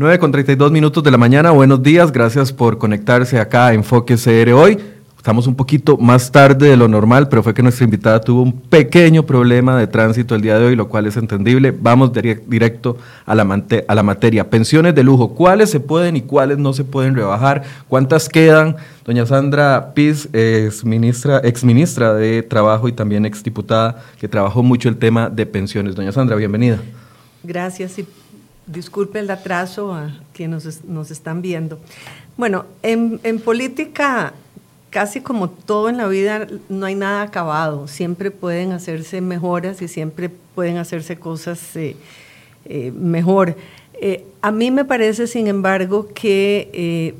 9 con 32 minutos de la mañana, buenos días, gracias por conectarse acá a Enfoque CR hoy. Estamos un poquito más tarde de lo normal, pero fue que nuestra invitada tuvo un pequeño problema de tránsito el día de hoy, lo cual es entendible. Vamos directo a la, materia. Pensiones de lujo, ¿cuáles se pueden y cuáles no se pueden rebajar? ¿Cuántas quedan? Doña Sandra Piz, ex ministra, ex ministra de Trabajo y también ex diputada, que trabajó mucho el tema de pensiones. Doña Sandra, bienvenida. Gracias disculpe el atraso a quienes nos, están viendo. Bueno, en, política, casi como todo en la vida, no hay nada acabado. Siempre pueden hacerse mejoras y siempre pueden hacerse cosas eh, eh, mejor. Eh, a mí me parece, sin embargo, que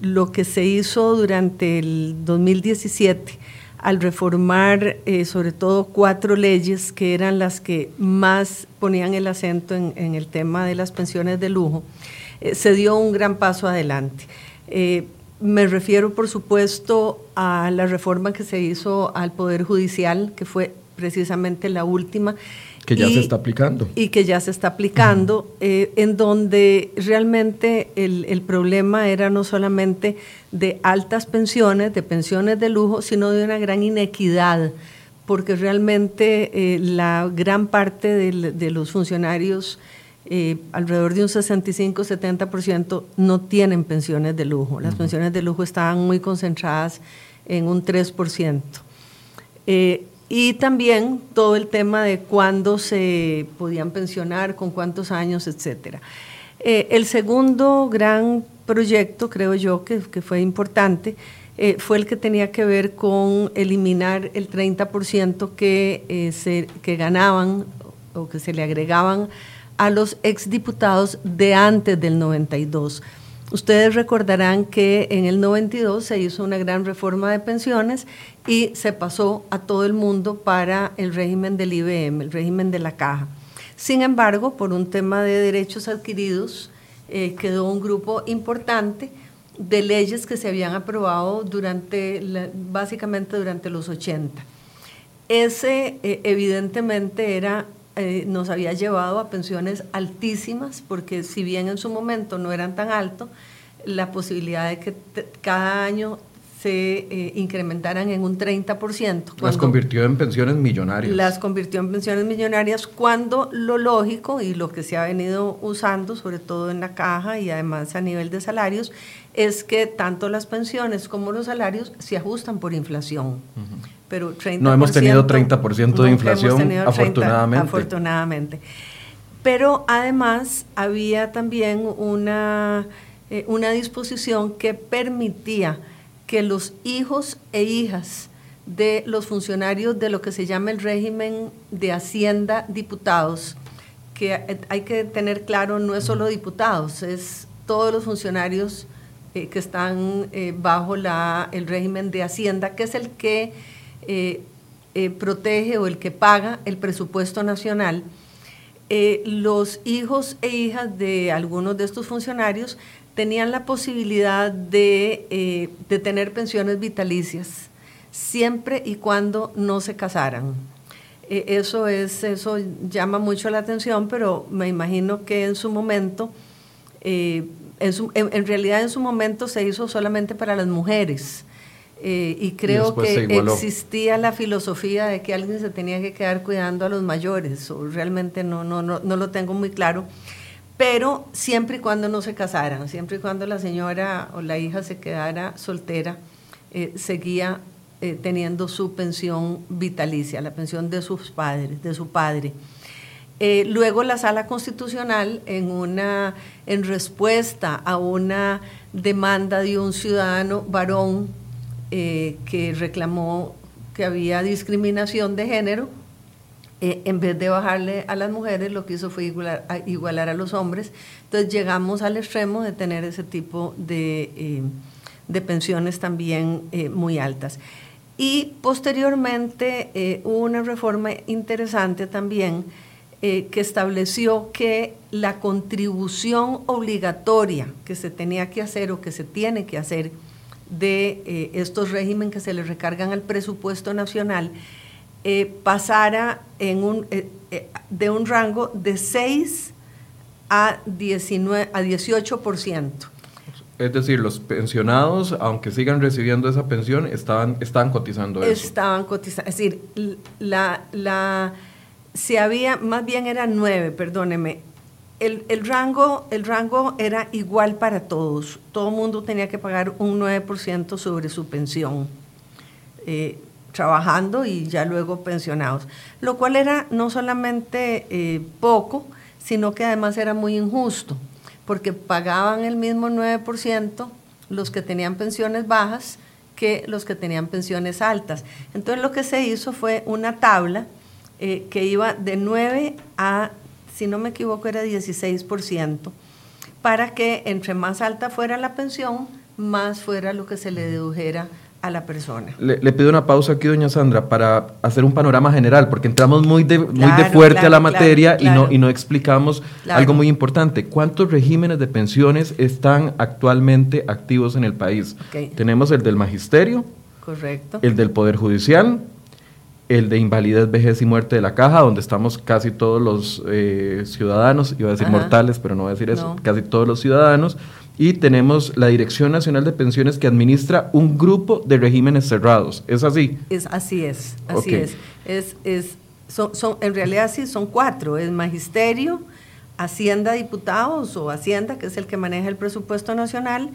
lo que se hizo durante el 2017 al reformar eh, sobre todo cuatro leyes que eran las que más ponían el acento en, el tema de las pensiones de lujo, eh, se dio un gran paso adelante. Eh, me refiero, por supuesto, a la reforma que se hizo al Poder Judicial, que fue precisamente la última, que ya se está aplicando. Y que ya se está aplicando, eh, en donde realmente el, problema era no solamente de altas pensiones, de pensiones de lujo, sino de una gran inequidad, porque realmente eh, la gran parte de, los funcionarios, eh, alrededor de un 65-70%, no tienen pensiones de lujo. Las pensiones de lujo estaban muy concentradas en un 3% y también todo el tema de cuándo se podían pensionar, con cuántos años, etcétera. Eh, el segundo gran proyecto, creo yo, que, fue importante, eh, fue el que tenía que ver con eliminar el 30% que, eh, se, que ganaban o que se le agregaban a los exdiputados de antes del 92. Ustedes recordarán que en el 92 se hizo una gran reforma de pensiones y se pasó a todo el mundo para el régimen del IBM, el régimen de la caja. Sin embargo, por un tema de derechos adquiridos, eh, quedó un grupo importante de leyes que se habían aprobado durante, básicamente durante los 80. Ese eh, evidentemente era eh, nos había llevado a pensiones altísimas, porque si bien en su momento no eran tan altos, la posibilidad de que cada año se eh, incrementaran en un 30%. Las convirtió en pensiones millonarias. Las convirtió en pensiones millonarias cuando lo lógico y lo que se ha venido usando, sobre todo en la caja y además a nivel de salarios, es que tanto las pensiones como los salarios se ajustan por inflación pero No hemos tenido 30% de inflación, afortunadamente. afortunadamente. Pero además había también una, eh, una disposición que permitía que los hijos e hijas de los funcionarios de lo que se llama el régimen de Hacienda Diputados, que hay que tener claro, no es solo diputados, es todos los funcionarios eh, que están eh, bajo la, el régimen de Hacienda, que es el que eh, protege o el que paga el presupuesto nacional, los hijos e hijas de algunos de estos funcionarios tenían la posibilidad de, de tener pensiones vitalicias, siempre y cuando no se casaran. eso, es, eso llama mucho la atención, pero me imagino que en su momento, en, en, realidad en su momento se hizo solamente para las mujeres. Eh, y creo que existía la filosofía de que alguien se tenía que quedar cuidando a los mayores, o realmente no, no, no, no lo tengo muy claro, pero siempre y cuando no se casaran, siempre y cuando la señora o la hija se quedara soltera, eh, seguía eh, teniendo su pensión vitalicia, la pensión de sus padres, de su padre. luego la sala constitucional, en, una, en respuesta a una demanda de un ciudadano varón eh, que reclamó que había discriminación de género, eh, en vez de bajarle a las mujeres, lo que hizo fue igualar a, los hombres. Entonces llegamos al extremo de tener ese tipo de, eh, de pensiones también muy altas. Y posteriormente hubo una reforma interesante también que estableció que la contribución obligatoria que se tenía que hacer o que se tiene que hacer de eh, estos regímenes que se le recargan al presupuesto nacional eh, pasara en un, eh, de un rango de 6 a, 19, a 18%. Es decir, los pensionados, aunque sigan recibiendo esa pensión, estaban, estaban cotizando eso. Estaban cotizando. Es decir, la, la, si había, más bien eran nueve, perdóneme. El, el, rango, el rango era igual para todos. Todo el mundo tenía que pagar un 9% sobre su pensión, eh, trabajando y ya luego pensionados. Lo cual era no solamente eh, poco, sino que además era muy injusto porque pagaban el mismo 9% los que tenían pensiones bajas que los que tenían pensiones altas. Entonces lo que se hizo fue una tabla eh, que iba de 9 a, si no me equivoco, era 16%, para que entre más alta fuera la pensión, más fuera lo que se le dedujera a la persona. Le, pido una pausa aquí, doña Sandra, para hacer un panorama general, porque entramos muy de, muy de fuerte a la materia y, no, y no explicamos algo muy importante. ¿Cuántos regímenes de pensiones están actualmente activos en el país? Tenemos el del magisterio, Correcto. el del Poder Judicial, el de invalidez, vejez y muerte de la caja, donde estamos casi todos los eh, ciudadanos, iba a decir mortales, pero no voy a decir eso, casi todos los ciudadanos, y tenemos la Dirección Nacional de Pensiones que administra un grupo de regímenes cerrados. ¿Es así? Es, así es, así es. es, es son, son, en realidad sí son cuatro, es Magisterio, Hacienda Diputados o Hacienda, que es el que maneja el presupuesto nacional,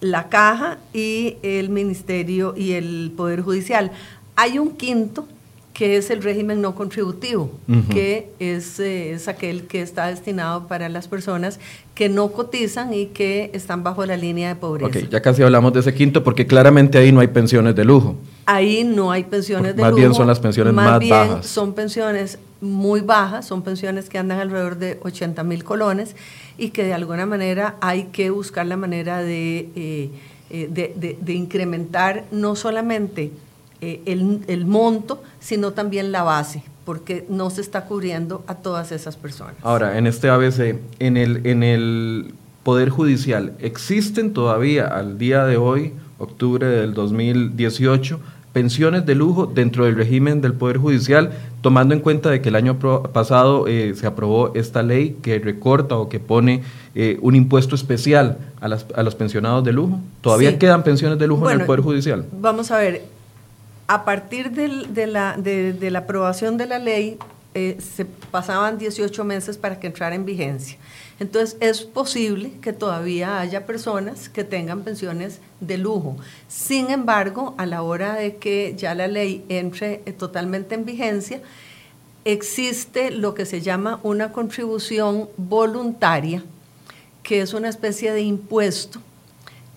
la Caja y el Ministerio y el Poder Judicial. Hay un quinto que es el régimen no contributivo, que es, eh, es, aquel que está destinado para las personas que no cotizan y que están bajo la línea de pobreza. Ok, ya casi hablamos de ese quinto porque claramente ahí no hay pensiones de lujo. Ahí no hay pensiones de lujo. Más bien son las pensiones más, más bien bajas. Son pensiones muy bajas, son pensiones que andan alrededor de 80 mil colones y que de alguna manera hay que buscar la manera de, eh, eh, de, de incrementar no solamente eh, el, monto, sino también la base, porque no se está cubriendo a todas esas personas. Ahora, en este ABC, en el, en el Poder Judicial, ¿existen todavía al día de hoy, octubre del 2018, pensiones de lujo dentro del régimen del Poder Judicial, tomando en cuenta de que el año pasado eh, se aprobó esta ley que recorta o que pone eh, un impuesto especial a, las, a, los pensionados de lujo? ¿Todavía quedan pensiones de lujo en el Poder Judicial? Vamos a ver, a partir de, la, aprobación de la ley, eh, se pasaban 18 meses para que entrara en vigencia. Entonces, es posible que todavía haya personas que tengan pensiones de lujo. Sin embargo, a la hora de que ya la ley entre eh, totalmente en vigencia, existe lo que se llama una contribución voluntaria, que es una especie de impuesto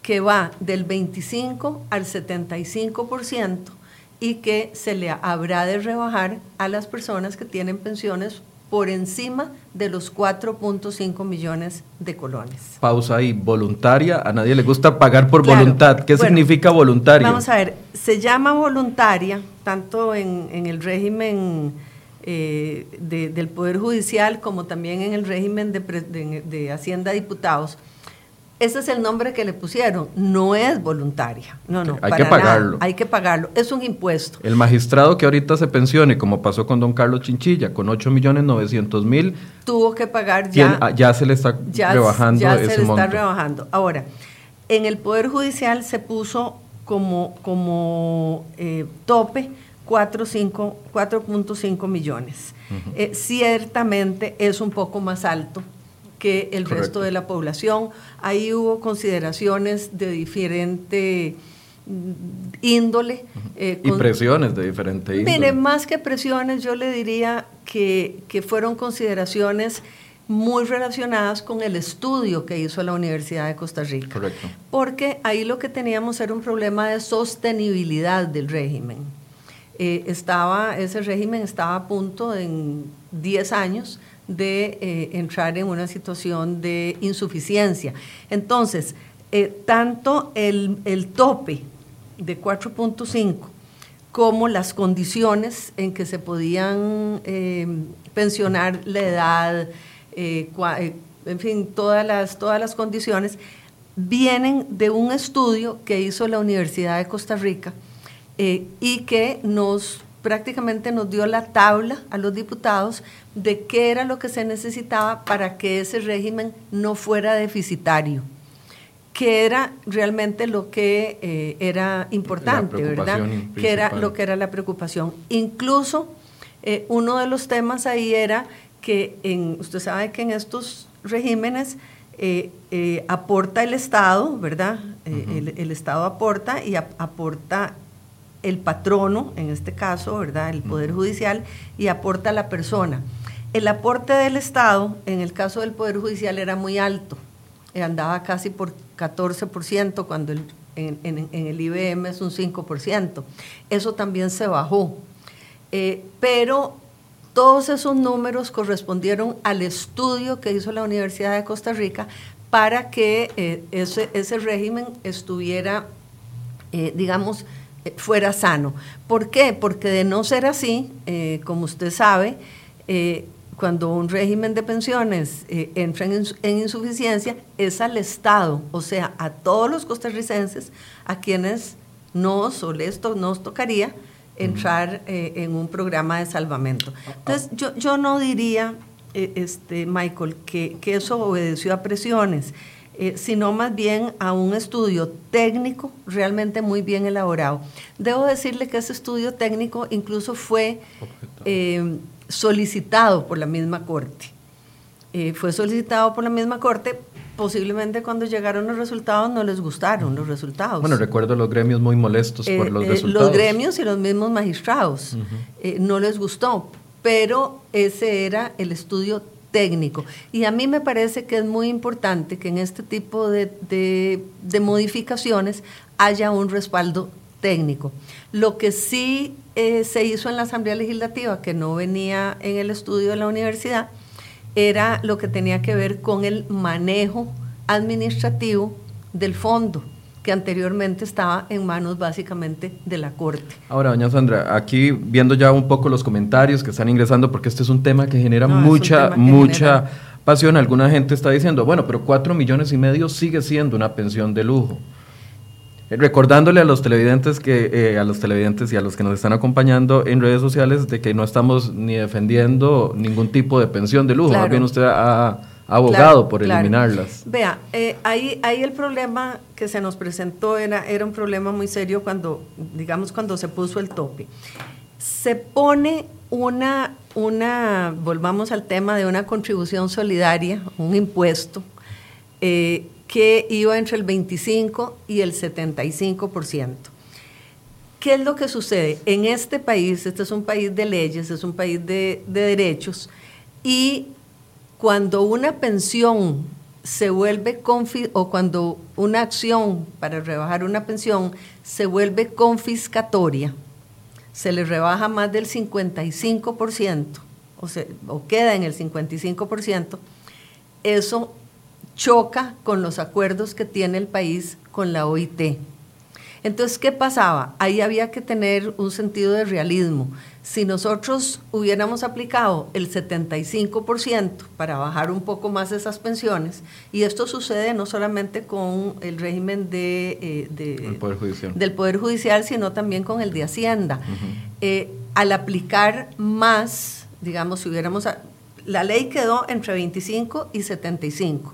que va del 25 al 75% y que se le habrá de rebajar a las personas que tienen pensiones por encima de los 4.5 millones de colones. Pausa ahí, voluntaria, a nadie le gusta pagar por voluntad. ¿Qué significa voluntaria? Vamos a ver, se llama voluntaria tanto en, el régimen eh, del Poder Judicial como también en el régimen de, de Hacienda Diputados ese es el nombre que le pusieron. No es voluntaria. No, no. Hay que pagarlo. Hay que pagarlo. Es un impuesto. El magistrado que ahorita se pensione, como pasó con don Carlos Chinchilla, con 8 millones 900 mil. Tuvo que pagar ya. Ah, ya se le está rebajando ya ese se le está rebajando. Ahora, en el Poder Judicial se puso como, como eh, tope 4.5 millones. Eh, ciertamente es un poco más alto que el resto de la población. Ahí hubo consideraciones de diferente mm, índole. Eh, y presiones de diferente índole. Mire, más que presiones, yo le diría que, que fueron consideraciones muy relacionadas con el estudio que hizo la Universidad de Costa Rica. Correcto. Porque ahí lo que teníamos era un problema de sostenibilidad del régimen. Eh, estaba, ese régimen estaba a punto en 10 años de eh, entrar en una situación de insuficiencia. Entonces, eh, tanto el, tope de 4.5 como las condiciones en que se podían eh, pensionar la edad, en fin, todas las, todas las condiciones, vienen de un estudio que hizo la Universidad de Costa Rica y que nos prácticamente nos dio la tabla a los diputados de qué era lo que se necesitaba para que ese régimen no fuera deficitario, que era realmente lo que eh, era importante, ¿verdad? Que era lo que era la preocupación. Incluso eh, uno de los temas ahí era que en, usted sabe que en estos regímenes eh, aporta el Estado, ¿verdad? el, Estado aporta y aporta el patrono, en este caso, ¿verdad? El Poder Judicial, y aporta la persona. El aporte del Estado, en el caso del Poder Judicial, era muy alto, eh, andaba casi por 14%, cuando en, el IBM es un 5%. Eso también se bajó. Eh, pero todos esos números correspondieron al estudio que hizo la Universidad de Costa Rica para que eh, ese, ese, régimen estuviera, digamos, fuera sano. ¿Por qué? Porque de no ser así, eh, como usted sabe, eh, cuando un régimen de pensiones eh, entra en, insuficiencia, es al Estado, o sea, a todos los costarricenses a quienes nos o les nos tocaría entrar en un programa de salvamento. Entonces, yo, yo no diría, este, Michael, que, que eso obedeció a presiones. Eh, sino más bien a un estudio técnico realmente muy bien elaborado. Debo decirle que ese estudio técnico incluso fue eh, solicitado por la misma Corte. Eh, fue solicitado por la misma Corte, posiblemente cuando llegaron los resultados no les gustaron los resultados. Bueno, recuerdo los gremios muy molestos por los resultados. Los gremios y los mismos magistrados no les gustó, pero ese era el estudio técnico. Y a mí me parece que es muy importante que en este tipo de, modificaciones haya un respaldo técnico. Lo que sí eh, se hizo en la Asamblea Legislativa, que no venía en el estudio de la universidad, era lo que tenía que ver con el manejo administrativo del fondo que anteriormente estaba en manos básicamente de la Corte. Ahora, doña Sandra, aquí viendo ya un poco los comentarios que están ingresando, porque este es un tema que genera mucha, mucha pasión. Alguna gente está diciendo, bueno, pero cuatro millones y medio sigue siendo una pensión de lujo. Eh, recordándole a los televidentes que eh, a los televidentes y a los que nos están acompañando en redes sociales de que no estamos ni defendiendo ningún tipo de pensión de lujo, más bien usted ha abogado por eliminarlas. Vea, eh, ahí, ahí el problema que se nos presentó era, era un problema muy serio cuando, digamos, cuando se puso el tope. Se pone una, una, volvamos al tema de una contribución solidaria, un impuesto, eh, que iba entre el 25 y el 75%. ¿Qué es lo que sucede? En este país, este es un país de leyes, es un país de, de derechos, y cuando una pensión se vuelve o cuando una acción para rebajar una pensión se vuelve confiscatoria, se le rebaja más del 55%, o, o queda en el 55%, eso choca con los acuerdos que tiene el país con la OIT. Entonces, ¿qué pasaba? Ahí había que tener un sentido de realismo. Si nosotros hubiéramos aplicado el 75% para bajar un poco más esas pensiones, y esto sucede no solamente con el régimen de, eh, poder del Poder Judicial, sino también con el de Hacienda, eh, al aplicar más, digamos, si hubiéramos... la ley quedó entre 25 y 75.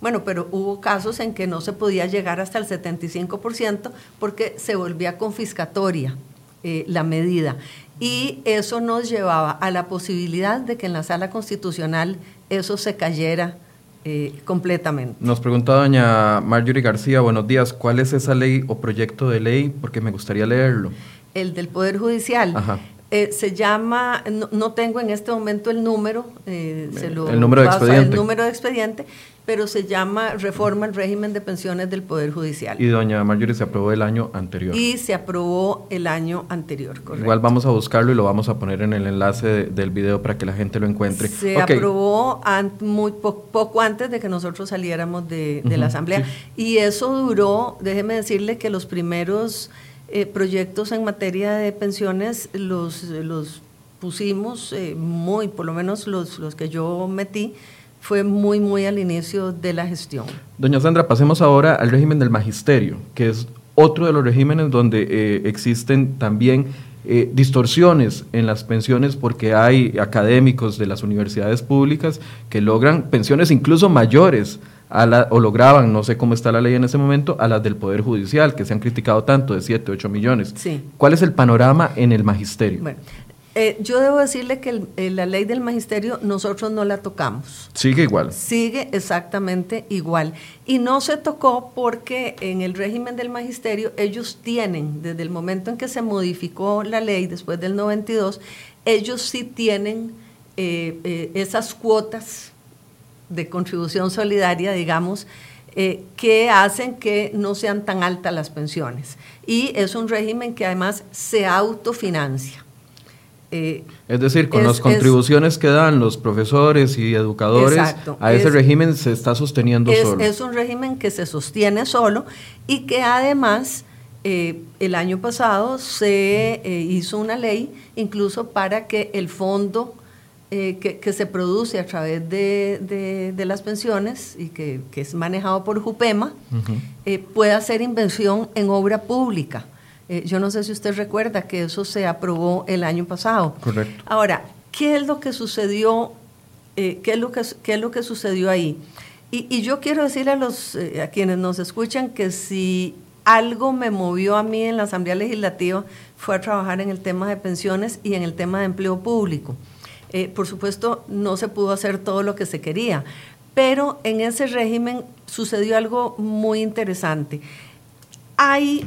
Bueno, pero hubo casos en que no se podía llegar hasta el 75% porque se volvía confiscatoria eh, la medida y eso nos llevaba a la posibilidad de que en la sala constitucional eso se cayera eh, completamente. Nos pregunta doña Marjorie García, buenos días, ¿cuál es esa ley o proyecto de ley? Porque me gustaría leerlo. El del Poder Judicial. Eh, se llama, no, tengo en este momento el número, eh, se lo el número de expediente. El número de expediente, pero se llama Reforma al régimen de pensiones del Poder Judicial. Y doña Marjorie se aprobó el año anterior. Y se aprobó el año anterior, correcto. Igual vamos a buscarlo y lo vamos a poner en el enlace del video para que la gente lo encuentre. Se aprobó muy poco antes de que nosotros saliéramos de, la Asamblea. Y eso duró, déjeme decirle que los primeros eh, proyectos en materia de pensiones los, los pusimos eh, muy, por lo menos los, los que yo metí, fue muy, muy al inicio de la gestión. Doña Sandra, pasemos ahora al régimen del magisterio, que es otro de los regímenes donde eh, existen también eh, distorsiones en las pensiones porque hay académicos de las universidades públicas que logran pensiones incluso mayores a la, o lograban, no sé cómo está la ley en ese momento, a las del Poder Judicial, que se han criticado tanto, de 7, 8 millones. Sí. ¿Cuál es el panorama en el magisterio? Bueno, eh, yo debo decirle que el- eh, la ley del magisterio nosotros no la tocamos. Sigue igual. Sigue exactamente igual. Y no se tocó porque en el régimen del magisterio ellos tienen, desde el momento en que se modificó la ley, después del 92, ellos sí tienen eh, esas cuotas de contribución solidaria, digamos, eh, que hacen que no sean tan altas las pensiones. Y es un régimen que además se autofinancia. Eh, Es decir, con Es- las es- contribuciones que dan los profesores y educadores, Exacto. a ese Es- régimen se está sosteniendo es, solo. es un régimen que se sostiene solo y que además eh, el año pasado se eh, hizo una ley incluso para que el fondo que, que se produce a través de, de- de las pensiones y que, que es manejado por Jupema pueda hacer inversión en obra pública. Eh, yo no sé si usted recuerda que eso se aprobó el año pasado. Correcto. Ahora, ¿qué es lo que sucedió? eh, ¿qué, es lo que, qué es lo que sucedió ahí? Y, y yo quiero decirle a, los, eh, a quienes nos escuchan que si algo me movió a mí en la Asamblea Legislativa fue a trabajar en el tema de pensiones y en el tema de empleo público. Eh, por supuesto, no se pudo hacer todo lo que se quería, pero en ese régimen sucedió algo muy interesante. Hay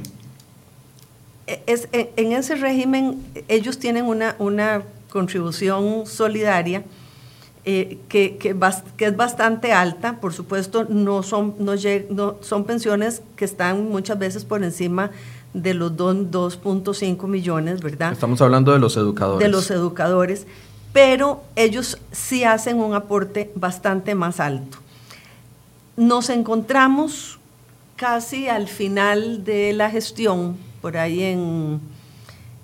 es, en, esse régimen ellos tienen una, una contribución solidaria eh, que, que, bas- que es bastante alta, por supuesto no son, no, lleg- no- son pensiones que están muchas veces por encima de los don- 2.5 millones, ¿verdad? Estamos hablando de los educadores. de los educadores, pero ellos sí hacen un aporte bastante más alto. Nos encontramos casi al final de la gestión, por ahí en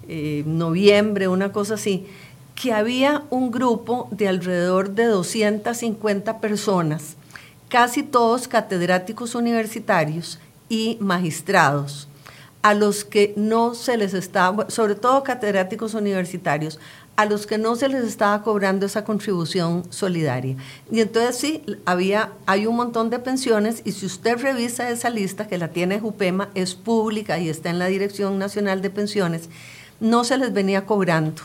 eh, noviembre, una cosa así, que había un grupo de alrededor de 250 personas, casi todos catedráticos universitarios y magistrados, a los que no se les estaba, sobre todo catedráticos universitarios, a los que no se les estaba cobrando esa contribución solidaria. Y entonces sí, había, hay un montón de pensiones y si usted revisa esa lista que la tiene Jupema, es pública y está en la Dirección Nacional de Pensiones, no se les venía cobrando.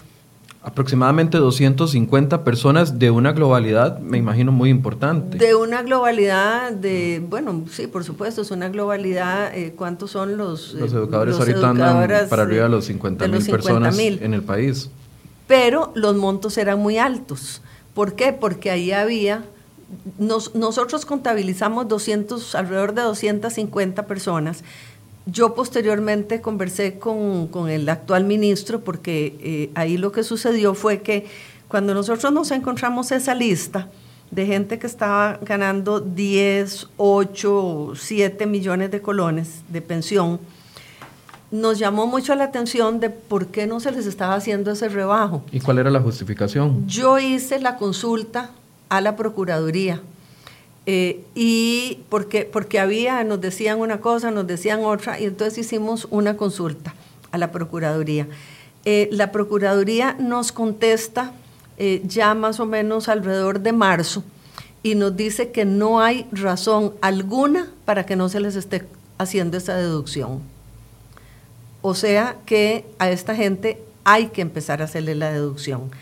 Aproximadamente 250 personas de una globalidad, me imagino, muy importante. De una globalidad de, bueno, sí, por supuesto, es una globalidad, eh, ¿cuántos son los... eh, los educadores los ahorita andan para arriba de eh, los 50 de mil los personas 50,000? en el país. Pero los montos eran muy altos. ¿Por qué? Porque ahí había, nos- nosotros contabilizamos 200, alrededor de 250 personas. Yo posteriormente conversé con, con el actual ministro porque eh, ahí lo que sucedió fue que cuando nosotros nos encontramos esa lista de gente que estaba ganando 10, 8, 7 millones de colones de pensión, nos llamó mucho la atención de por qué no se les estaba haciendo ese rebajo. ¿Y cuál era la justificación? Yo hice la consulta a la Procuraduría eh, y porque, porque había, nos decían una cosa, nos decían otra, y entonces hicimos una consulta a la Procuraduría. Eh, la Procuraduría nos contesta eh, ya más o menos alrededor de marzo y nos dice que no hay razón alguna para que no se les esté haciendo esa deducción. O sea que a esta gente hay que empezar a hacerle la deducción.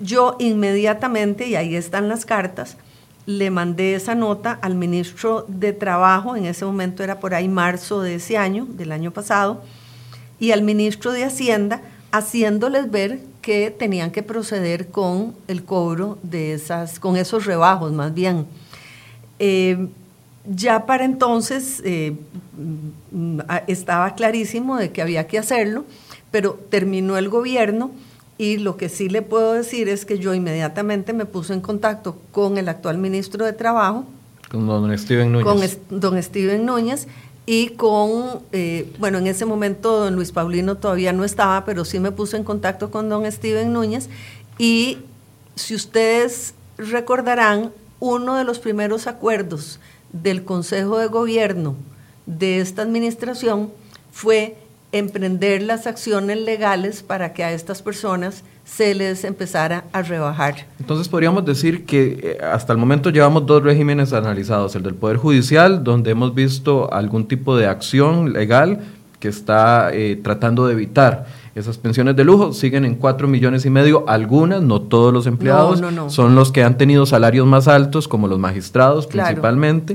Yo inmediatamente, y ahí están las cartas, le mandé esa nota al ministro de Trabajo, en ese momento era por ahí marzo de ese año, del año pasado, y al ministro de Hacienda, haciéndoles ver que tenían que proceder con el cobro de esas, con esos rebajos más bien. Eh, ya para entonces eh, mm, estaba clarísimo de que había que hacerlo, pero terminó el gobierno y lo que sí le puedo decir es que yo inmediatamente me puse en contacto con el actual ministro de Trabajo, Con don Steven Núñez. con es- don Steven Núñez y con, eh, bueno, en ese momento don Luis Paulino todavía no estaba, pero sí me puse en contacto con don Steven Núñez y si ustedes recordarán, uno de los primeros acuerdos del Consejo de Gobierno de esta administración fue emprender las acciones legales para que a estas personas se les empezara a rebajar. Entonces podríamos decir que eh, hasta el momento llevamos dos regímenes analizados, el del Poder Judicial, donde hemos visto algún tipo de acción legal que está eh, tratando de evitar esas pensiones de lujo siguen en 4 millones y medio, algunas, no todos los empleados, son los que han tenido salarios más altos, como los magistrados principalmente.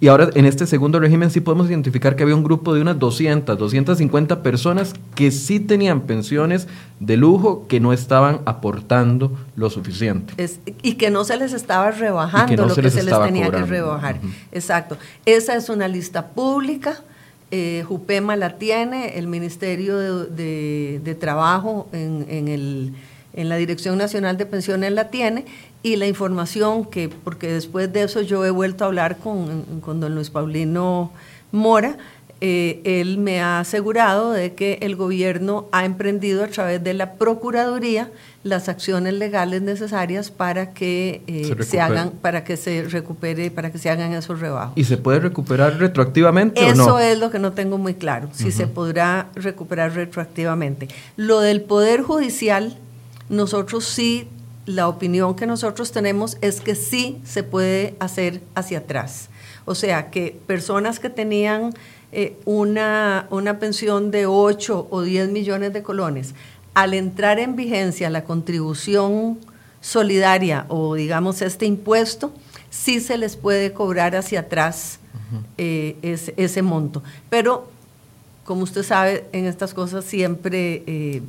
Y ahora en este segundo régimen sí podemos identificar que había un grupo de unas 200, 250 personas que sí tenían pensiones de lujo que no estaban aportando lo suficiente. y que no se les estaba rebajando lo que se les tenía que rebajar. Exacto. Esa es una lista pública eh, Jupema la tiene, el Ministerio de, Trabajo en, la Dirección Nacional de Pensiones la tiene, y la información que, porque después de eso yo he vuelto a hablar con, con don Luis Paulino Mora, eh, él me ha asegurado de que el gobierno ha emprendido a través de la Procuraduría las acciones legales necesarias para que eh, se, hagan, para que se recupere, para que se hagan esos rebajos. ¿Y se puede recuperar retroactivamente Eso o no? es lo que no tengo muy claro, si se podrá recuperar retroactivamente. Lo del Poder Judicial, nosotros sí, la opinión que nosotros tenemos es que sí se puede hacer hacia atrás. O sea, que personas que tenían eh, una, una pensión de 8 o 10 millones de colones, al entrar en vigencia la contribución solidaria o digamos este impuesto, sí se les puede cobrar hacia atrás eh, ese, monto. Pero, como usted sabe, en estas cosas siempre eh,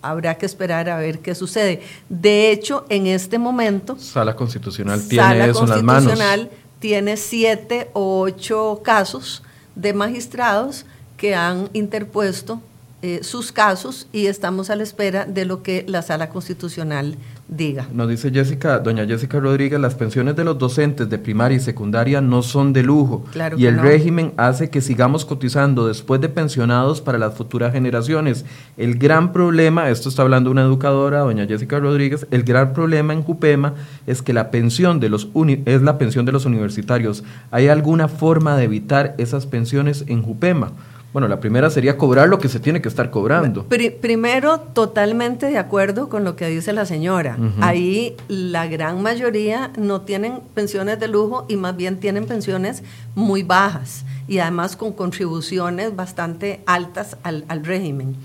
habrá que esperar a ver qué sucede. De hecho, en este momento... Sala Constitucional tiene eso en las manos. Constitucional tiene siete o ocho casos de magistrados que han interpuesto eh, sus casos y estamos a la espera de lo que la sala constitucional diga. Nos dice Jessica, doña Jessica Rodríguez, las pensiones de los docentes de primaria y secundaria no son de lujo y el régimen hace que sigamos cotizando después de pensionados para las futuras generaciones. El gran problema, esto está hablando una educadora, doña Jessica Rodríguez, el gran problema en Jupema es que la pensión de los es la pensión de los universitarios. ¿Hay alguna forma de evitar esas pensiones en Jupema? Bueno, la primera sería cobrar lo que se tiene que estar cobrando. primero, totalmente de acuerdo con lo que dice la señora. Ahí la gran mayoría no tienen pensiones de lujo y más bien tienen pensiones muy bajas y además con contribuciones bastante altas al, régimen.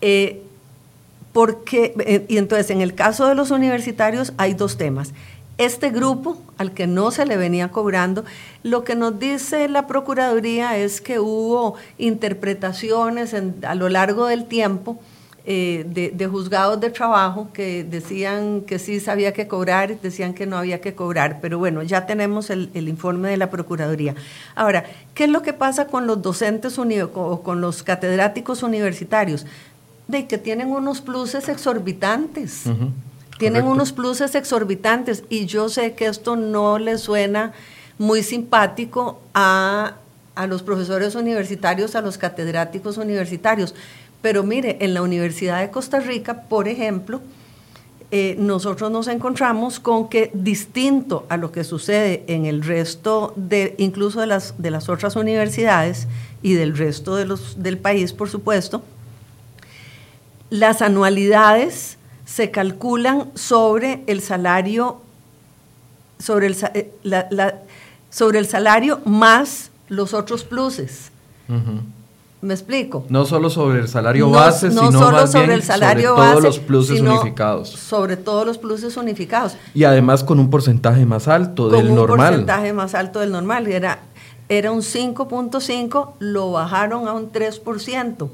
Eh, porque, eh, y entonces en el caso de los universitarios hay dos temas este grupo al que no se le venía cobrando. Lo que nos dice la Procuraduría es que hubo interpretaciones a lo largo del tiempo eh, de, juzgados de trabajo que decían que sí sabía que cobrar, decían que no había que cobrar, pero bueno, ya tenemos el, informe de la Procuraduría. Ahora, ¿qué es lo que pasa con los docentes o con los catedráticos universitarios? De que tienen unos pluses exorbitantes. Tienen unos pluses exorbitantes y yo sé que esto no le suena muy simpático a, los profesores universitarios, a los catedráticos universitarios. Pero mire, en la Universidad de Costa Rica, por ejemplo, eh, nosotros nos encontramos con que distinto a lo que sucede en el resto de, incluso de las, de las otras universidades y del resto de los, del país, por supuesto, las anualidades se calculan sobre el salario, sobre el, eh, sobre el salario más los otros pluses. ¿Me explico? No solo sobre el salario base, sino solo sobre el salario sobre todos los pluses unificados. Sobre todos los pluses unificados. Y además con un porcentaje más alto del normal. Un porcentaje más alto del normal. Era, era un 5.5, lo bajaron a un 3%.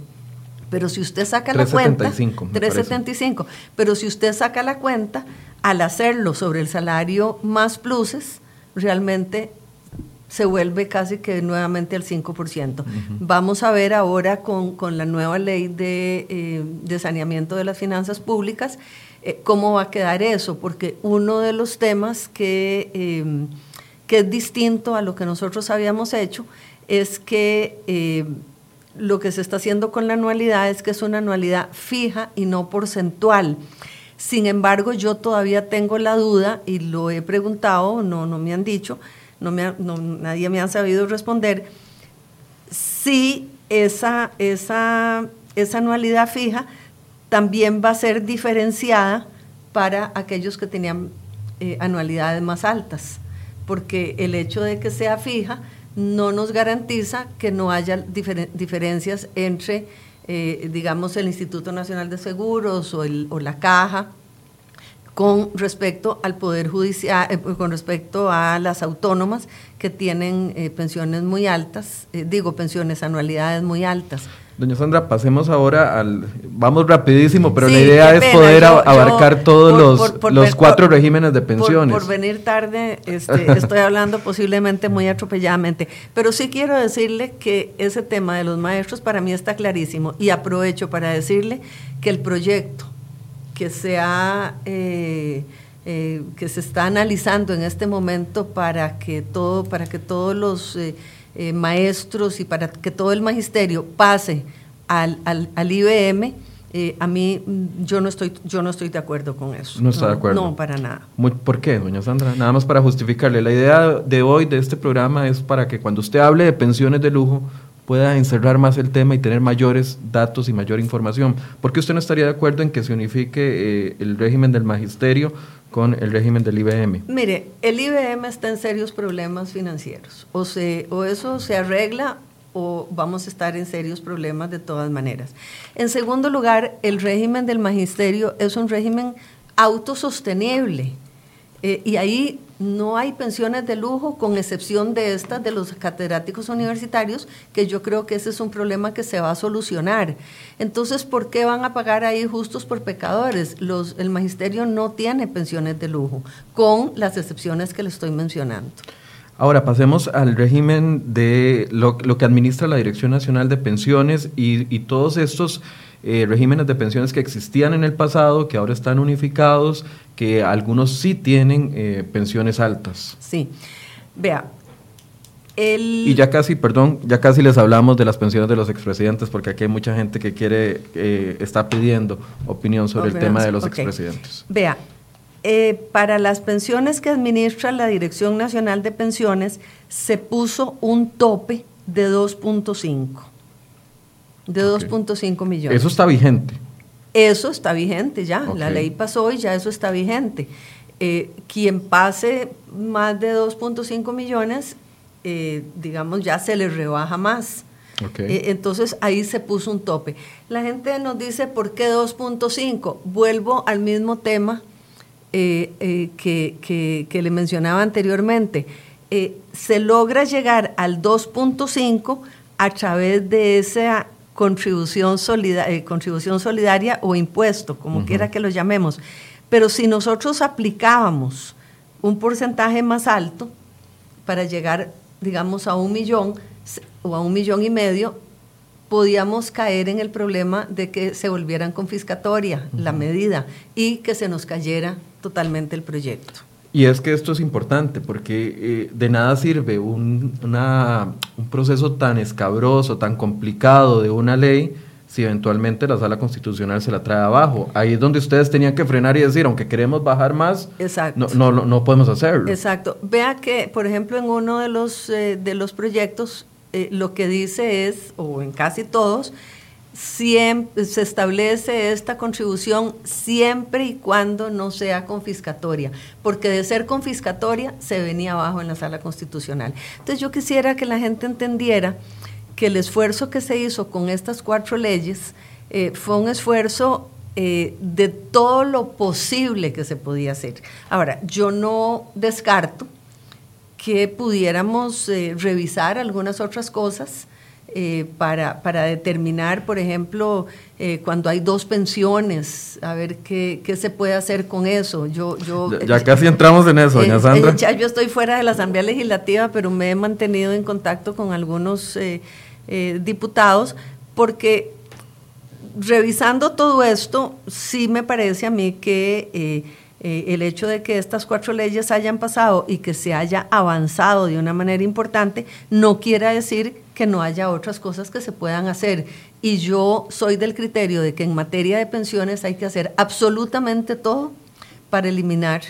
Pero si usted saca la cuenta, 375, pero si usted saca la cuenta, al hacerlo sobre el salario más pluses, realmente se vuelve casi que nuevamente al 5%. Vamos a ver ahora con, la nueva ley eh, de, saneamiento de las finanzas públicas eh, cómo va a quedar eso, porque uno de los temas que, eh, que es distinto a lo que nosotros habíamos hecho es que lo que se está haciendo con la anualidad es que es una anualidad fija y no porcentual. Sin embargo, yo todavía tengo la duda y lo he preguntado, no, me han dicho, no me nadie me ha sabido responder, si esa, esa, esa anualidad fija también va a ser diferenciada para aquellos que tenían eh, anualidades más altas, porque el hecho de que sea fija no nos garantiza que no haya diferencias entre, eh, digamos, el Instituto Nacional de Seguros o, o la caja con respecto al Poder Judicial, eh, con respecto a las autónomas que tienen eh, pensiones muy altas, eh, digo pensiones, anualidades muy altas. Doña Sandra, pasemos ahora al... Vamos rapidísimo, pero la idea es poder abarcar todos los, los cuatro regímenes de pensiones. Por, venir tarde, este, estoy hablando posiblemente muy atropelladamente, pero sí quiero decirle que ese tema de los maestros para mí está clarísimo y aprovecho para decirle que el proyecto que se eh, eh, que se está analizando en este momento para que todo, para que todos los eh, maestros y para que todo el magisterio pase al, al, IBM, a mí mm, yo no estoy yo no estoy de acuerdo con eso. No está de acuerdo. No, para nada. ¿Por qué, doña Sandra? Nada más para justificarle. La idea de hoy de este programa es para que cuando usted hable de pensiones de lujo, pueda encerrar más el tema y tener mayores datos y mayor información. ¿Por qué usted no estaría de acuerdo en que se unifique eh, el régimen del magisterio con el régimen del IBM? Mire, el IBM está en serios problemas financieros. O, se, o eso se arregla o vamos a estar en serios problemas de todas maneras. En segundo lugar, el régimen del magisterio es un régimen autosostenible. Eh, y ahí no hay pensiones de lujo, con excepción de estas de los catedráticos universitarios, que yo creo que ese es un problema que se va a solucionar. Entonces, ¿por qué van a pagar ahí justos por pecadores? Los, el magisterio no tiene pensiones de lujo, con las excepciones que le estoy mencionando. Ahora pasemos al régimen de lo, que administra la Dirección Nacional de Pensiones y, y todos estos eh, regímenes de pensiones que existían en el pasado, que ahora están unificados, que algunos sí tienen eh, pensiones altas. Sí, vea. El... Y ya casi, perdón, ya casi les hablamos de las pensiones de los expresidentes, porque aquí hay mucha gente que quiere, eh, está pidiendo opinión sobre el tema de los expresidentes. Vea, para las pensiones que administra la Dirección Nacional de Pensiones se puso un tope de 2.5 de 2.5 millones. Eso está vigente. Eso está vigente ya, la ley pasó y ya eso está vigente. Eh, quien pase más de 2.5 millones, eh, digamos, ya se le rebaja más. Eh, entonces ahí se puso un tope. La gente nos dice, ¿por qué 2.5? Vuelvo al mismo tema que, que, le mencionaba anteriormente. se logra llegar al 2.5 a través de esa contribución, eh, contribución solidaria o impuesto, como quiera que lo llamemos. Pero si nosotros aplicábamos un porcentaje más alto para llegar, digamos, a un millón o a un millón y medio, podíamos caer en el problema de que se volvieran confiscatoria la medida y que se nos cayera totalmente el proyecto. Y es que esto es importante porque eh, de nada sirve un, un proceso tan escabroso, tan complicado de una ley si eventualmente la sala constitucional se la trae abajo. Ahí es donde ustedes tenían que frenar y decir, aunque queremos bajar más, No, no, no, podemos hacerlo. Exacto. Vea que, por ejemplo, en uno de los, eh, de los proyectos, eh, lo que dice es, o en casi todos, siempre, se establece esta contribución siempre y cuando no sea confiscatoria, porque de ser confiscatoria se venía abajo en la sala constitucional. Entonces yo quisiera que la gente entendiera que el esfuerzo que se hizo con estas cuatro leyes eh, fue un esfuerzo eh, de todo lo posible que se podía hacer. Ahora, yo no descarto que pudiéramos eh, revisar algunas otras cosas eh, para, para, determinar, por ejemplo, eh, cuando hay dos pensiones, a ver qué, qué, se puede hacer con eso. Yo, yo, ya, casi entramos en eso, doña Sandra. ya yo estoy fuera de la Asamblea Legislativa, pero me he mantenido en contacto con algunos eh, diputados porque revisando todo esto, sí me parece a mí que el hecho de que estas cuatro leyes hayan pasado y que se haya avanzado de una manera importante, no quiere decir que no haya otras cosas que se puedan hacer. Y yo soy del criterio de que en materia de pensiones hay que hacer absolutamente todo para eliminar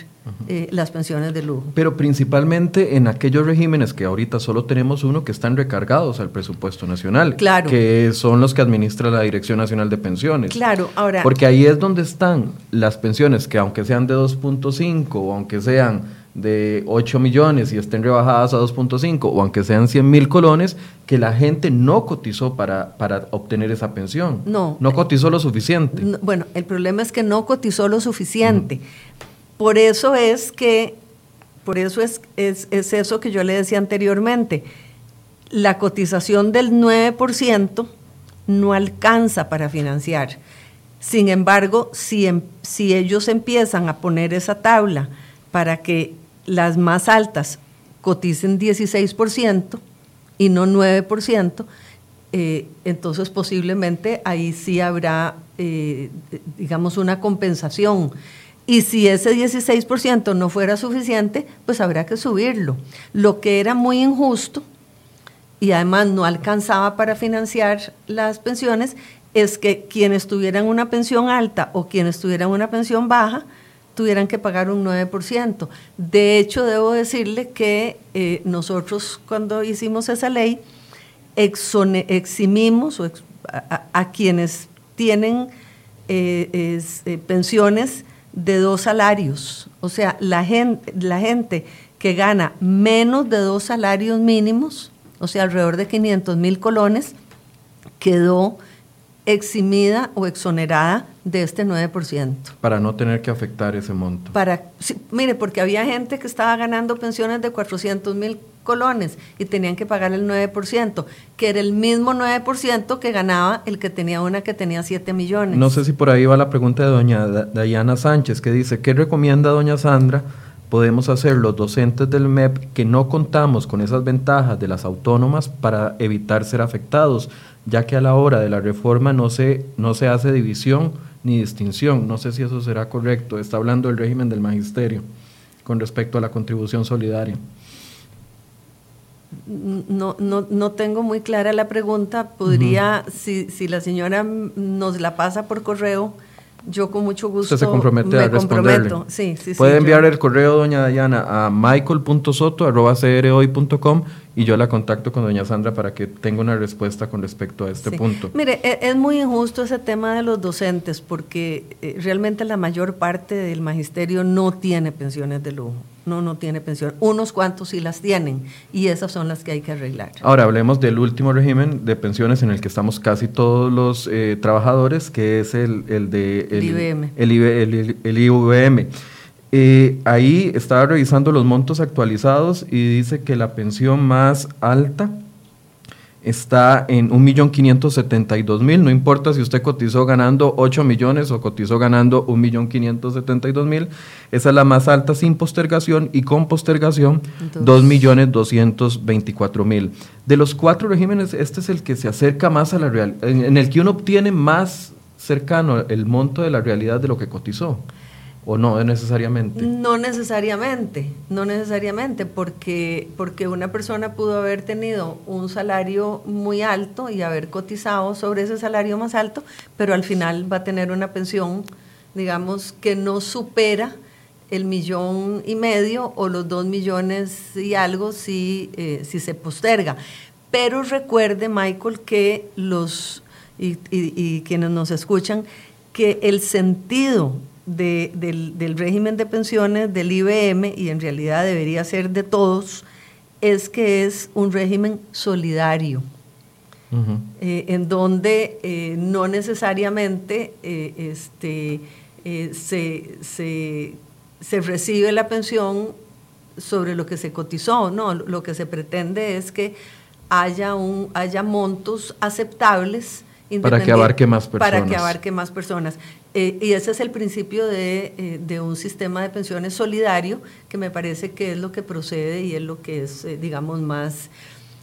eh, las pensiones de lujo. Pero principalmente en aquellos regímenes que ahorita solo tenemos uno que están recargados al presupuesto nacional, claro. que son los que administra la Dirección Nacional de Pensiones. Claro, ahora. Porque ahí es donde están las pensiones que aunque sean de 2.5 o aunque sean de 8 millones y estén rebajadas a 2.5 o aunque sean 100 mil colones, que la gente no cotizó para, para obtener esa pensión. No. No cotizó lo suficiente. bueno, el problema es que no cotizó lo suficiente. Por eso es que, por eso es, es, es eso que yo le decía anteriormente, la cotización del 9% no alcanza para financiar. Sin embargo, si, em, si ellos empiezan a poner esa tabla para que las más altas coticen 16% y no 9%, eh, entonces posiblemente ahí sí habrá, eh, digamos, una compensación. Y si ese 16% no fuera suficiente, pues habrá que subirlo. Lo que era muy injusto y además no alcanzaba para financiar las pensiones es que quienes tuvieran una pensión alta o quienes tuvieran una pensión baja, tuvieran que pagar un 9%. De hecho, debo decirle que eh, nosotros cuando hicimos esa ley, eximimos a, quienes tienen eh, eh, pensiones de dos salarios. O sea, la gente, la gente que gana menos de dos salarios mínimos, o sea, alrededor de 500 mil colones, quedó eximida o exonerada de este 9%. Para no tener que afectar ese monto. Para, mire, porque había gente que estaba ganando pensiones de 400 mil colones y tenían que pagar el 9%, que era el mismo 9% que ganaba el que tenía una que tenía 7 millones. No sé si por ahí va la pregunta de doña Dayana Sánchez, que dice, ¿qué recomienda doña Sandra? Podemos hacer los docentes del MEP que no contamos con esas ventajas de las autónomas para evitar ser afectados ya que a la hora de la reforma no se, no se hace división ni distinción. No sé si eso será correcto. Está hablando del régimen del magisterio con respecto a la contribución solidaria. No, no, no tengo muy clara la pregunta. Podría, si, si la señora nos la pasa por correo, yo con mucho gusto Usted se compromete a responderle. Sí, sí, Puede enviar el correo, doña Dayana, a michael.soto.com y yo la contacto con doña Sandra para que tenga una respuesta con respecto a este punto. Mire, e, es muy injusto ese tema de los docentes porque eh, realmente la mayor parte del magisterio no tiene pensiones de lujo. No, no tiene pensión. Unos cuantos sí las tienen y esas son las que hay que arreglar. Ahora hablemos del último régimen de pensiones en el que estamos casi todos los eh, trabajadores, que es el, el de... El, IBM. El, el IVM. Eh, ahí estaba revisando los montos actualizados y dice que la pensión más alta está en 1.572.000, no importa si usted cotizó ganando 8 millones o cotizó ganando 1.572.000, esa es la más alta sin postergación y con postergación 2.224.000. De los cuatro regímenes, este es el que se acerca más a la realidad, en el que uno obtiene más cercano el monto de la realidad de lo que cotizó. ¿O no necesariamente? No necesariamente, no necesariamente, porque, porque una persona pudo haber tenido un salario muy alto y haber cotizado sobre ese salario más alto, pero al final va a tener una pensión, digamos, que no supera el millón y medio o los dos millones y algo si, eh, si se posterga. Pero recuerde, Michael, que los, y, y quienes nos escuchan, que el sentido del, régimen de pensiones del IBM, y en realidad debería ser de todos, es que es un régimen solidario, eh, en donde eh, no necesariamente eh, este, se, se, recibe la pensión sobre lo que se cotizó, no, lo que se pretende es que haya, un, haya montos aceptables para que abarque más personas. Para que abarque más personas. Eh, y ese es el principio de, eh, de, un sistema de pensiones solidario, que me parece que es lo que procede y es lo que es, eh, digamos, más,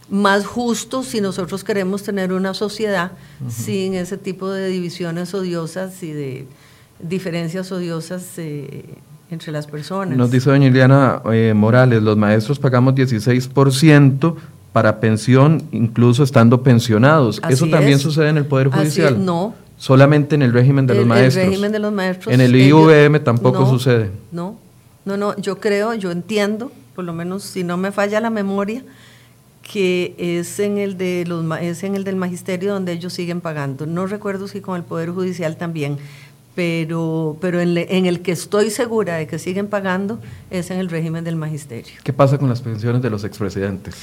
más justo si nosotros queremos tener una sociedad sin ese tipo de divisiones odiosas y de diferencias odiosas entre las personas. Nos dice doña Iliana Morales, los maestros pagamos 16% para pensión, incluso estando pensionados. ¿Eso también sucede en el Poder Judicial? no, solamente en el régimen de los maestros. El régimen de los maestros. En el IVM tampoco sucede. No, no, no, yo creo, yo entiendo, por lo menos si no me falla la memoria, que es en el de los es en el del magisterio donde ellos siguen pagando. No recuerdo si con el poder judicial también, pero pero en, en, el que estoy segura de que siguen pagando es en el régimen del magisterio. ¿Qué pasa con las pensiones de los expresidentes?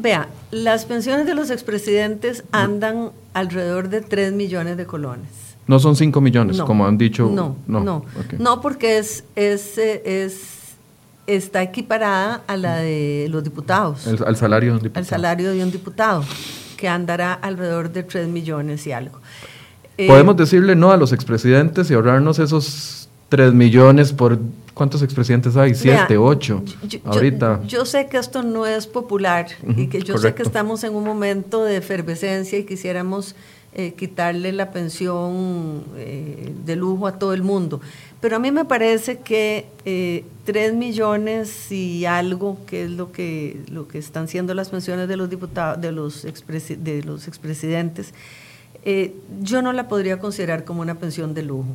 Vea, las pensiones de los expresidentes andan alrededor de 3 millones de colones. No son 5 millones, como han dicho. No, no, no, no porque es, es, es está equiparada a la de los diputados. al salario de un diputado. Al salario de un diputado, que andará alrededor de 3 millones y algo. Eh, Podemos decirle no a los expresidentes y ahorrarnos esos 3 millones por... ¿Cuántos expresidentes hay? ¿Siete, ocho? ahorita. Yo, sé que esto no es popular y que yo sé que estamos en un momento de efervescencia y quisiéramos eh, quitarle la pensión eh, de lujo a todo el mundo. Pero a mí me parece que eh, tres millones y algo, que es lo que, lo que están siendo las pensiones de los diputados, de los, de los expresidentes, eh, yo no la podría considerar como una pensión de lujo.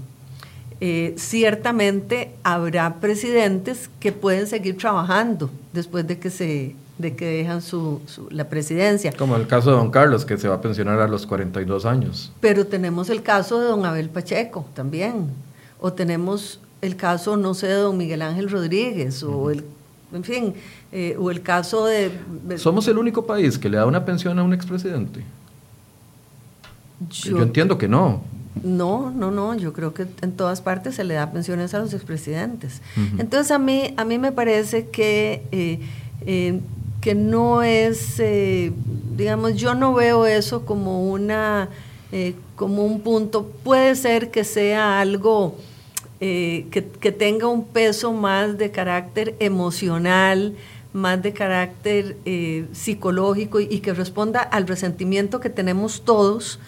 Eh, ciertamente habrá presidentes que pueden seguir trabajando después de que se de que dejan su, la presidencia. Como el caso de don Carlos, que se va a pensionar a los 42 años. Pero tenemos el caso de don Abel Pacheco también, o tenemos el caso, no sé, de don Miguel Ángel Rodríguez, o el, en fin, eh, o el caso de... ¿Somos el único país que le da una pensión a un expresidente? Yo, entiendo que no. No, no, no, yo creo que en todas partes se le da pensiones a los expresidentes. Entonces a mí, a mí me parece que, eh, eh, que no es, digamos, yo no veo eso como una eh, como un punto. Puede ser que sea algo eh, que, tenga un peso más de carácter emocional, más de carácter eh, psicológico y, que responda al resentimiento que tenemos todos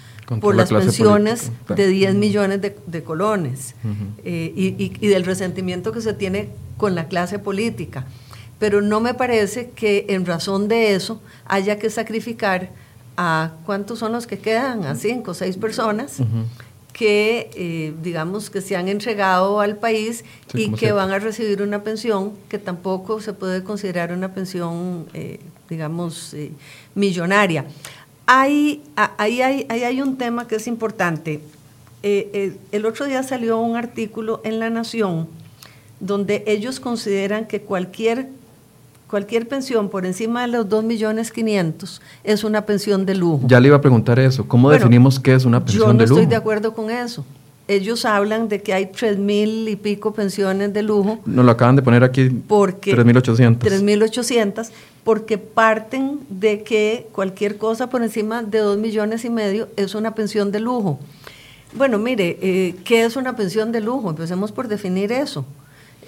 por las pensiones de 10 millones de, colones y, y del resentimiento que se tiene con la clase política. Pero no me parece que en razón de eso haya que sacrificar a cuántos son los que quedan, a cinco o seis personas. que eh, digamos que se han entregado al país y que van a recibir una pensión que tampoco se puede considerar una pensión, eh, digamos, eh, millonaria. Hay, ahí hay, hay, un tema que es importante. el otro día salió un artículo en La Nación donde ellos consideran que cualquier cualquier pensión por encima de los 2 millones 500 es una pensión de lujo. Ya le iba a preguntar eso, ¿cómo definimos qué es una pensión de lujo? Yo no estoy de acuerdo con eso. Ellos hablan de que hay 3 mil y pico pensiones de lujo. Nos lo acaban de poner aquí, 3.800. 3.800, porque parten de que cualquier cosa por encima de 2 millones y medio es una pensión de lujo. Bueno, mire, eh, ¿qué es una pensión de lujo? Empecemos por definir eso.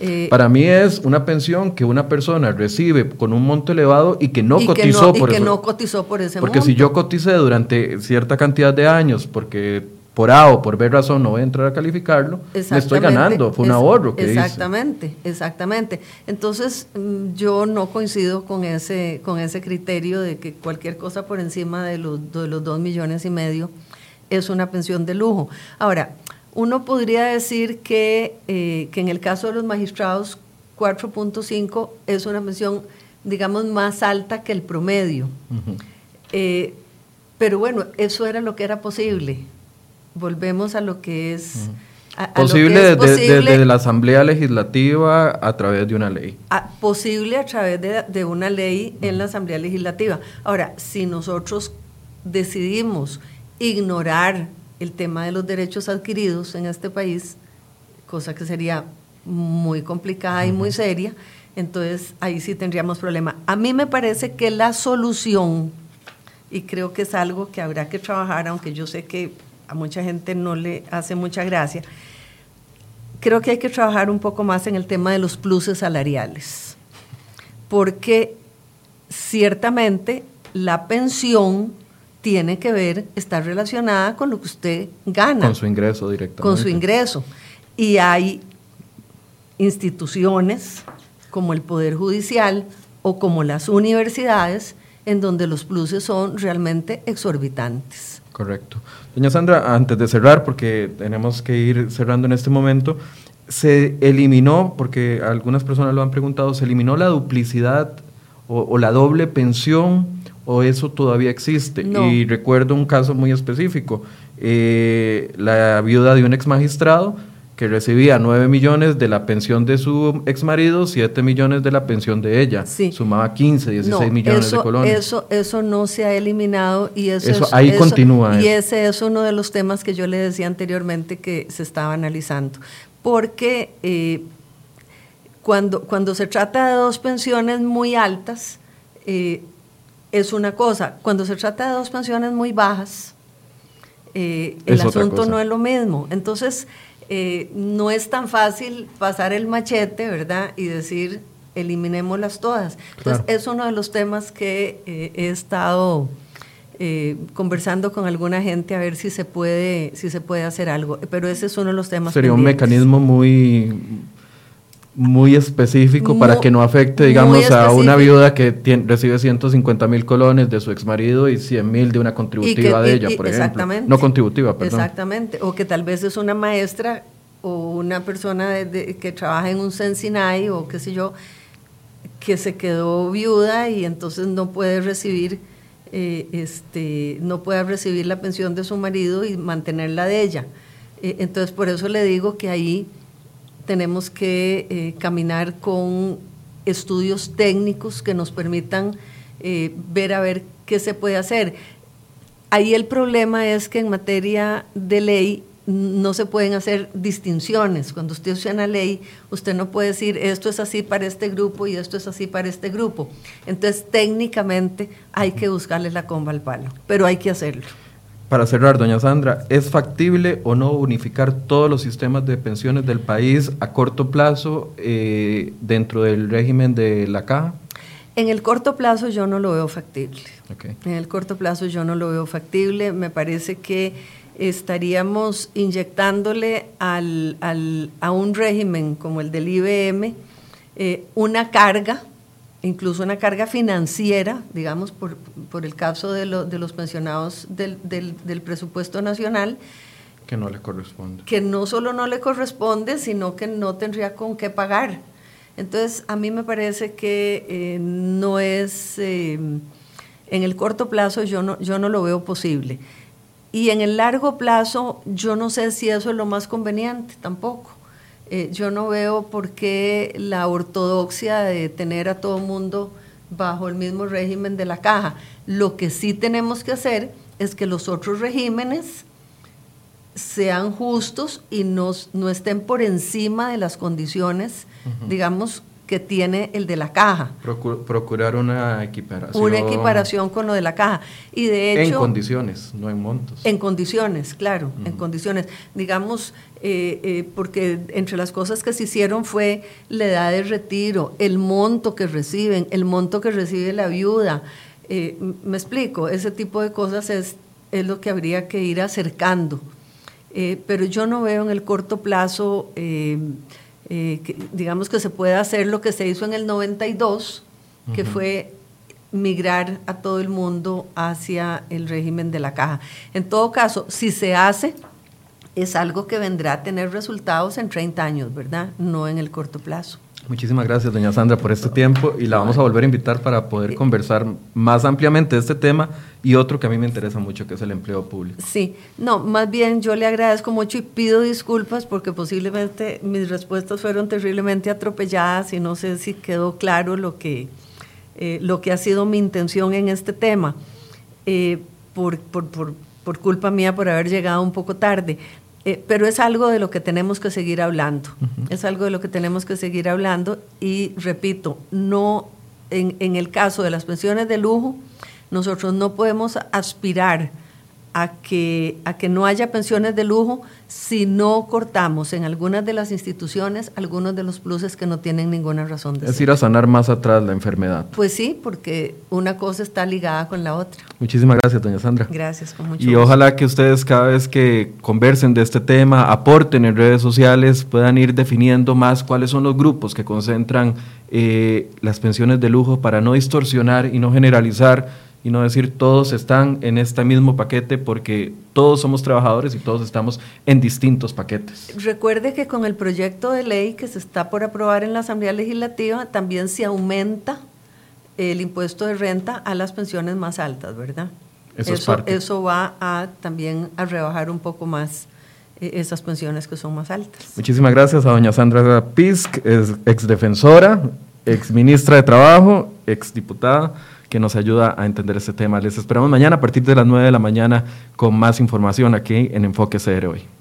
Eh, Para mí es una pensión que una persona recibe con un monto elevado y que no cotizó por y que no cotizó por ese Porque si yo coticé durante cierta cantidad de años, porque por A o por B razón no voy a entrar a calificarlo, me estoy ganando, fue un ahorro que Exactamente, exactamente. Entonces mm, yo no coincido con ese, con ese criterio de que cualquier cosa por encima de los, de los dos millones y medio es una pensión de lujo. Ahora, uno podría decir que, eh, que en el caso de los magistrados, 4.5 es una pensión, digamos, más alta que el promedio. Eh, pero bueno, eso era lo que era posible. Volvemos a lo que es... posible, desde, la Asamblea Legislativa a través de una ley. posible a través de, de una ley en la Asamblea Legislativa. Ahora, si nosotros decidimos ignorar el tema de los derechos adquiridos en este país, cosa que sería muy complicada y muy seria, entonces ahí sí tendríamos problema. A mí me parece que la solución, y creo que es algo que habrá que trabajar, aunque yo sé que a mucha gente no le hace mucha gracia, creo que hay que trabajar un poco más en el tema de los pluses salariales, porque ciertamente la pensión tiene que ver, está relacionada con lo que usted gana. Con su ingreso directamente. Con su ingreso. Y hay instituciones como el Poder Judicial o como las universidades en donde los pluses son realmente exorbitantes. Correcto. Doña Sandra, antes de cerrar, porque tenemos que ir cerrando en este momento, se eliminó, porque algunas personas lo han preguntado, se eliminó la duplicidad o, la doble pensión o eso todavía existe. Y recuerdo un caso muy específico, eh, la viuda de un ex magistrado que recibía 9 millones de la pensión de su ex marido, 7 millones de la pensión de ella. Sumaba 15, 16 millones de colones. Eso, eso no se ha eliminado y eso, eso ahí continúa. Y ese es uno de los temas que yo le decía anteriormente que se estaba analizando. Porque eh, cuando, cuando se trata de dos pensiones muy altas, eh, es una cosa. Cuando se trata de dos pensiones muy bajas, eh, el asunto no es lo mismo. Entonces, eh, no es tan fácil pasar el machete, ¿verdad? Y decir, eliminémoslas todas. Entonces, es uno de los temas que eh, he estado eh, conversando con alguna gente a ver si se puede, si se puede hacer algo. Pero ese es uno de los temas. Sería un mecanismo muy muy específico para que no afecte, digamos, a una viuda que recibe 150 mil colones de su ex marido y 100 mil de una contributiva de ella, por ejemplo. No contributiva, perdón. Exactamente. O que tal vez es una maestra o una persona que trabaja en un Sensinay o qué sé yo, que se quedó viuda y entonces no puede recibir, eh, este, no puede recibir la pensión de su marido y mantenerla de ella. Eh, entonces, por eso le digo que ahí tenemos que eh, caminar con estudios técnicos que nos permitan eh, ver a ver qué se puede hacer. Ahí el problema es que en materia de ley no se pueden hacer distinciones. Cuando usted usa una ley, usted no puede decir esto es así para este grupo y esto es así para este grupo. Entonces, técnicamente hay que buscarle la comba al palo, pero hay que hacerlo. Para cerrar, doña Sandra, ¿es factible o no unificar todos los sistemas de pensiones del país a corto plazo eh, dentro del régimen de la caja? En el corto plazo yo no lo veo factible. En el corto plazo yo no lo veo factible. Me parece que estaríamos inyectándole al, a un régimen como el del IBM eh, una carga incluso una carga financiera, digamos, por, por el caso de, de los pensionados del, del, presupuesto nacional. Que no le corresponde. Que no solo no le corresponde, sino que no tendría con qué pagar. Entonces, a mí me parece que eh, no es, eh, en el corto plazo yo no, yo no lo veo posible. Y en el largo plazo yo no sé si eso es lo más conveniente tampoco. Eh, yo no veo por qué la ortodoxia de tener a todo mundo bajo el mismo régimen de la caja. Lo que sí tenemos que hacer es que los otros regímenes sean justos y no, no estén por encima de las condiciones, digamos, que tiene el de la caja. procurar una equiparación. Una equiparación con lo de la caja. Y de hecho... En condiciones, no en montos. En condiciones, claro, en condiciones. Digamos, eh, eh, porque entre las cosas que se hicieron fue la edad de retiro, el monto que reciben, el monto que recibe la viuda. Eh, me explico, ese tipo de cosas es, es lo que habría que ir acercando. pero yo no veo en el corto plazo eh, digamos que se puede hacer lo que se hizo en el 92, que fue migrar a todo el mundo hacia el régimen de la caja. En todo caso, si se hace, es algo que vendrá a tener resultados en 30 años, ¿verdad? No en el corto plazo. Muchísimas gracias, doña Sandra, por este tiempo y la vamos a volver a invitar para poder conversar más ampliamente de este tema y otro que a mí me interesa mucho, que es el empleo público. Sí, no, más bien yo le agradezco mucho y pido disculpas porque posiblemente mis respuestas fueron terriblemente atropelladas y no sé si quedó claro lo que, eh, lo que ha sido mi intención en este tema, eh, por, por, por, por culpa mía por haber llegado un poco tarde. Eh, pero es algo de lo que tenemos que seguir hablando. Es algo de lo que tenemos que seguir hablando. Y repito, no en, en el caso de las pensiones de lujo, nosotros no podemos aspirar a que, a que no haya pensiones de lujo si no cortamos en algunas de las instituciones algunos de los pluses que no tienen ninguna razón de ser. Es ir a sanar más atrás la enfermedad. Pues sí, porque una cosa está ligada con la otra. Muchísimas gracias, doña Sandra. Gracias, con mucho Y ojalá que ustedes cada vez que conversen de este tema, aporten en redes sociales, puedan ir definiendo más cuáles son los grupos que concentran eh, las pensiones de lujo para no distorsionar y no generalizar y no decir todos están en este mismo paquete porque todos somos trabajadores y todos estamos en distintos paquetes. Recuerde que con el proyecto de ley que se está por aprobar en la Asamblea Legislativa también se aumenta el impuesto de renta a las pensiones más altas, ¿verdad? Eso, eso, va a también a rebajar un poco más eh, esas pensiones que son más altas. Muchísimas gracias a doña Sandra Pisk, ex defensora, ex ministra de Trabajo, ex diputada que nos ayuda a entender este tema. Les esperamos mañana a partir de las 9 de la mañana con más información aquí en Enfoque CR hoy.